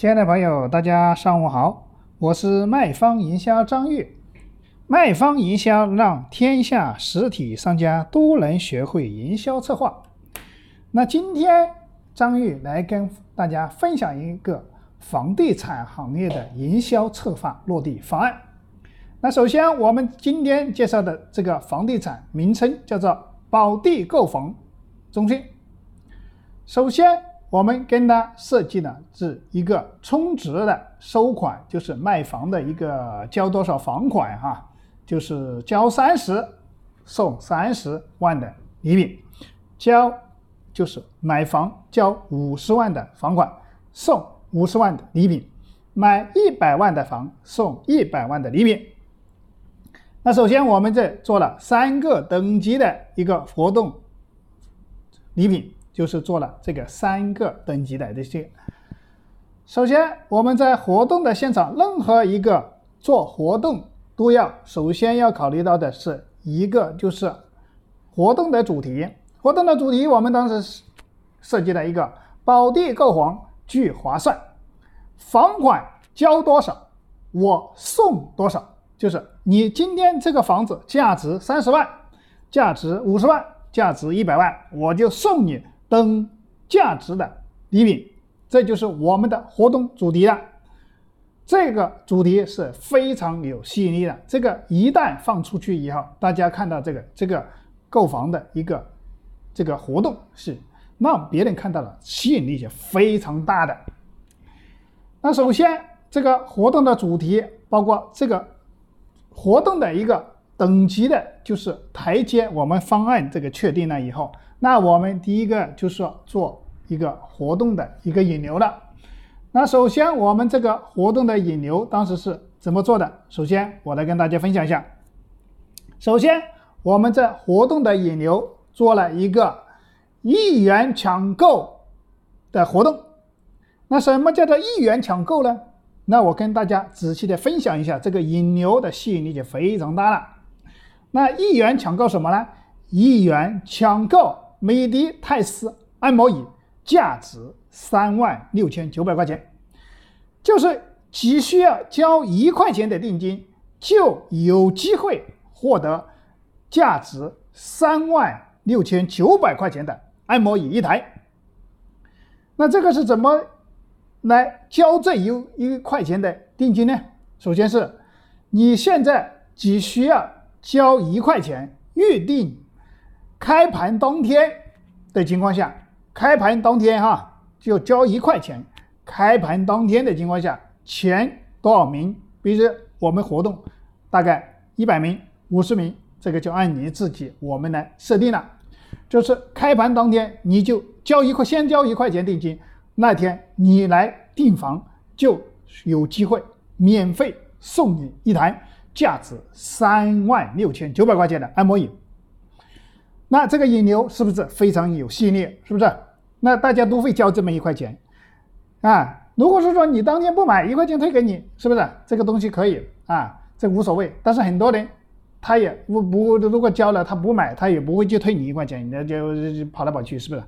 亲爱的朋友，大家上午好，我是卖方营销张玉。卖方营销让天下实体商家都能学会营销策划。那今天张玉来跟大家分享一个房地产行业的营销策划落地方案。那首先我们今天介绍的这个房地产名称叫做宝地购房中心。首先。我们跟他设计的是一个充值的收款，就是卖房的一个交多少房款哈，就是交三十送三十万的礼品，交就是买房交五十万的房款送五十万的礼品，买一百万的房送一百万的礼品。那首先我们这做了三个等级的一个活动礼品。就是做了这个三个等级的这些。首先，我们在活动的现场，任何一个做活动都要首先要考虑到的是一个就是活动的主题。活动的主题，我们当时设计了一个宝地购房巨划算，房款交多少我送多少，就是你今天这个房子价值三十万，价值五十万，价值一百万，我就送你。等价值的礼品，这就是我们的活动主题了。这个主题是非常有吸引力的。这个一旦放出去以后，大家看到这个这个购房的一个这个活动是让别人看到了，吸引力是非常大的。那首先，这个活动的主题包括这个活动的一个等级的，就是台阶。我们方案这个确定了以后。那我们第一个就是做一个活动的一个引流了。那首先我们这个活动的引流当时是怎么做的？首先我来跟大家分享一下。首先我们这活动的引流做了一个一元抢购的活动。那什么叫做一元抢购呢？那我跟大家仔细的分享一下，这个引流的吸引力就非常大了。那一元抢购什么呢？一元抢购。美的泰斯按摩椅价值三万六千九百块钱，就是只需要交一块钱的定金，就有机会获得价值三万六千九百块钱的按摩椅一台。那这个是怎么来交这一一块钱的定金呢？首先是你现在只需要交一块钱预定。开盘当天的情况下，开盘当天哈就交一块钱。开盘当天的情况下，前多少名？比如说我们活动大概一百名、五十名，这个就按你自己我们来设定了。就是开盘当天你就交一块，先交一块钱定金，那天你来订房就有机会免费送你一台价值三万六千九百块钱的按摩椅。那这个引流是不是非常有吸引力？是不是？那大家都会交这么一块钱，啊，如果是说你当天不买，一块钱退给你，是不是？这个东西可以啊，这无所谓。但是很多人他也不不，如果交了他不买，他也不会去退你一块钱，那就跑来跑去，是不是？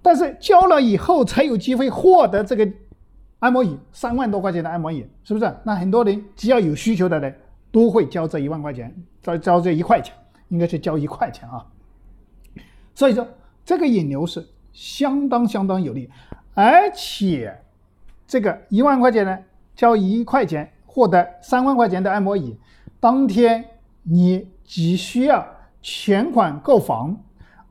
但是交了以后才有机会获得这个按摩椅，三万多块钱的按摩椅，是不是？那很多人只要有需求的人都会交这一万块钱，交交这一块钱，应该是交一块钱啊。所以说，这个引流是相当相当有利，而且这个一万块钱呢，交一块钱获得三万块钱的按摩椅，当天你只需要全款购房，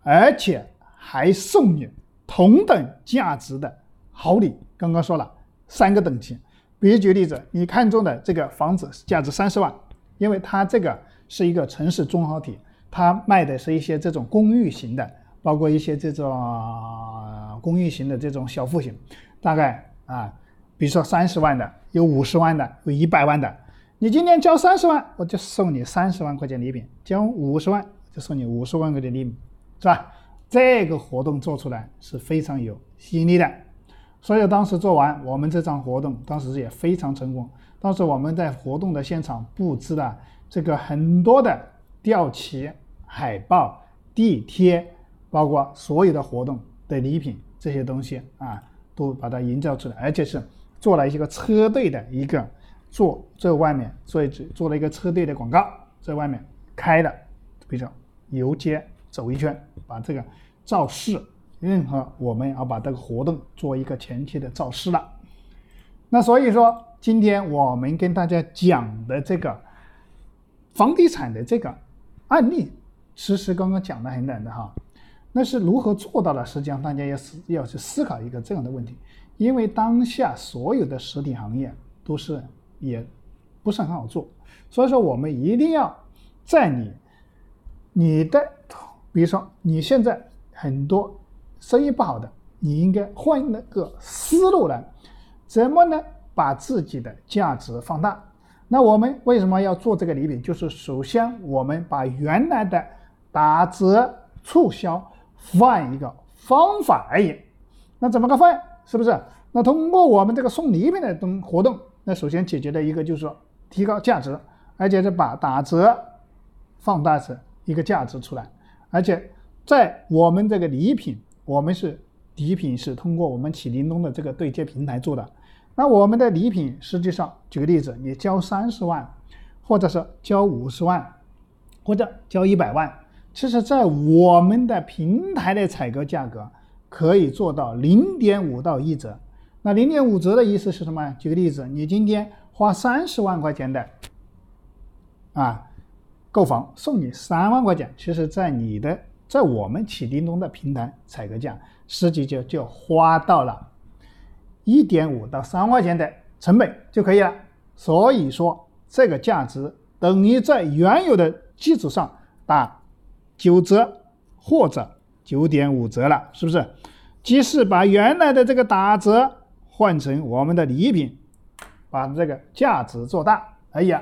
而且还送你同等价值的好礼。刚刚说了三个等级，比如举例子，你看中的这个房子价值三十万，因为它这个是一个城市综合体。它卖的是一些这种公寓型的，包括一些这种公寓型的这种小户型，大概啊，比如说三十万的，有五十万的，有一百万的。你今天交三十万，我就送你三十万块钱礼品；交五十万，就送你五十万块钱礼品，是吧？这个活动做出来是非常有吸引力的。所以当时做完我们这场活动，当时也非常成功。当时我们在活动的现场布置了这个很多的吊旗。海报、地贴，包括所有的活动的礼品这些东西啊，都把它营造出来，而且是做了一个车队的一个做在外面做做了一个车队的广告，在外面开的，比如说游街走一圈，把这个造势，任何我们要把这个活动做一个前期的造势了。那所以说，今天我们跟大家讲的这个房地产的这个案例，其实刚刚讲的很难的哈。那是如何做到的？实际上，大家要思要去思考一个这样的问题，因为当下所有的实体行业都是也不是很好做，所以说我们一定要在你你的，比如说你现在很多生意不好的，你应该换那个思路来，怎么呢？把自己的价值放大。那我们为什么要做这个礼品？就是首先我们把原来的打折促销。换一个方法而已，那怎么个换？是不是？那通过我们这个送礼品的东活动，那首先解决的一个就是说提高价值，而且是把打折放大成一个价值出来，而且在我们这个礼品，我们是礼品是通过我们启灵东的这个对接平台做的。那我们的礼品实际上，举个例子，你交三十万，或者是交五十万，或者交一百万。其实，在我们的平台的采购价格可以做到零点五到一折。那零点五折的意思是什么？举个例子，你今天花三十万块钱的啊购房，送你三万块钱。其实，在你的在我们启叮咚的平台采购价，实际就就花到了一点五到三块钱的成本就可以了。所以说，这个价值等于在原有的基础上打。九折或者九点五折了，是不是？即使把原来的这个打折换成我们的礼品，把这个价值做大而已。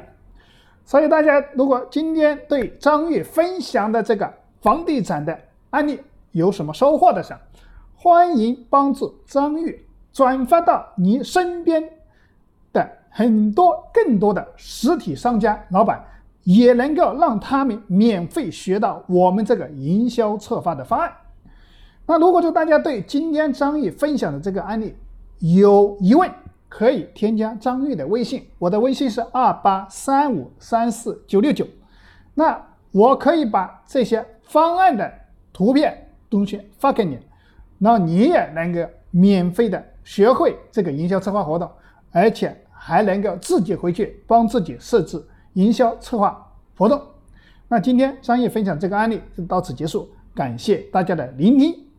所以大家如果今天对张玉分享的这个房地产的案例有什么收获的时候，欢迎帮助张玉转发到你身边的很多更多的实体商家老板。也能够让他们免费学到我们这个营销策划的方案。那如果说大家对今天张玉分享的这个案例有疑问，可以添加张玉的微信，我的微信是二八三五三四九六九。那我可以把这些方案的图片东西发给你，然后你也能够免费的学会这个营销策划活动，而且还能够自己回去帮自己设置。营销策划活动，那今天商业分享这个案例就到此结束，感谢大家的聆听。